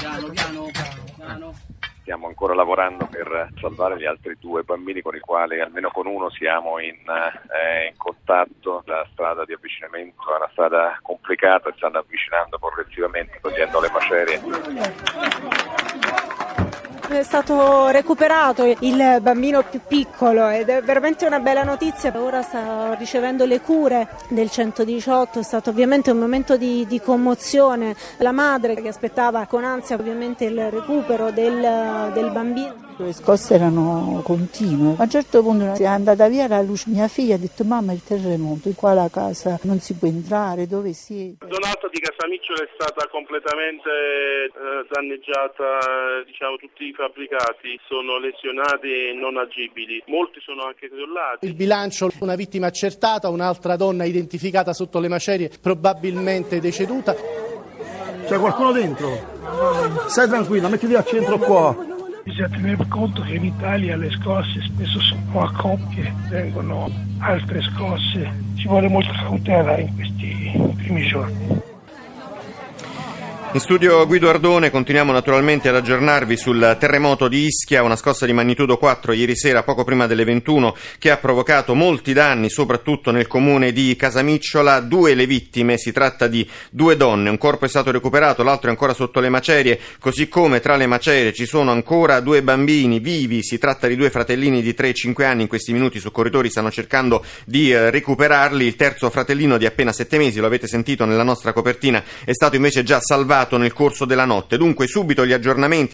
piano, piano, piano. Stiamo ancora lavorando per salvare gli altri due bambini con i quali almeno con uno siamo in, eh, in contatto. La strada di avvicinamento è una strada complicata, e stanno avvicinando progressivamente togliendo le macerie. È stato recuperato il bambino più piccolo ed è veramente una bella notizia. Ora sta ricevendo le cure del 118, è stato ovviamente un momento di, di commozione. La madre che aspettava con ansia ovviamente il recupero del, del bambino. Le scosse erano continue. A un certo punto è andata via la luce, mia figlia ha detto mamma il terremoto, qua la casa non si può entrare, dove siete? Donata di Casamicciola è stata completamente eh, danneggiata, diciamo tutti i fabbricati sono lesionati e non agibili, molti sono anche crollati. Il bilancio, una vittima accertata, un'altra donna identificata sotto le macerie, probabilmente deceduta. C'è qualcuno dentro? Stai tranquilla, mettiti al centro qua. Bisogna tenere conto che in Italia le scosse spesso sono a coppie, vengono altre scosse, ci vuole molta cautela in questi primi giorni. In studio Guido Ardone continuiamo naturalmente ad aggiornarvi sul terremoto di Ischia, una scossa di magnitudo 4 ieri sera poco prima delle 21 che ha provocato molti danni soprattutto nel comune di Casamicciola, due le vittime, si tratta di due donne, un corpo è stato recuperato, l'altro è ancora sotto le macerie, così come tra le macerie ci sono ancora due bambini vivi, si tratta di due fratellini di 3 e 5 anni, in questi minuti i soccorritori stanno cercando di eh, recuperarli, il terzo fratellino di appena 7 mesi, lo avete sentito nella nostra copertina, è stato invece già salvato nel corso della notte. Dunque subito gli aggiornamenti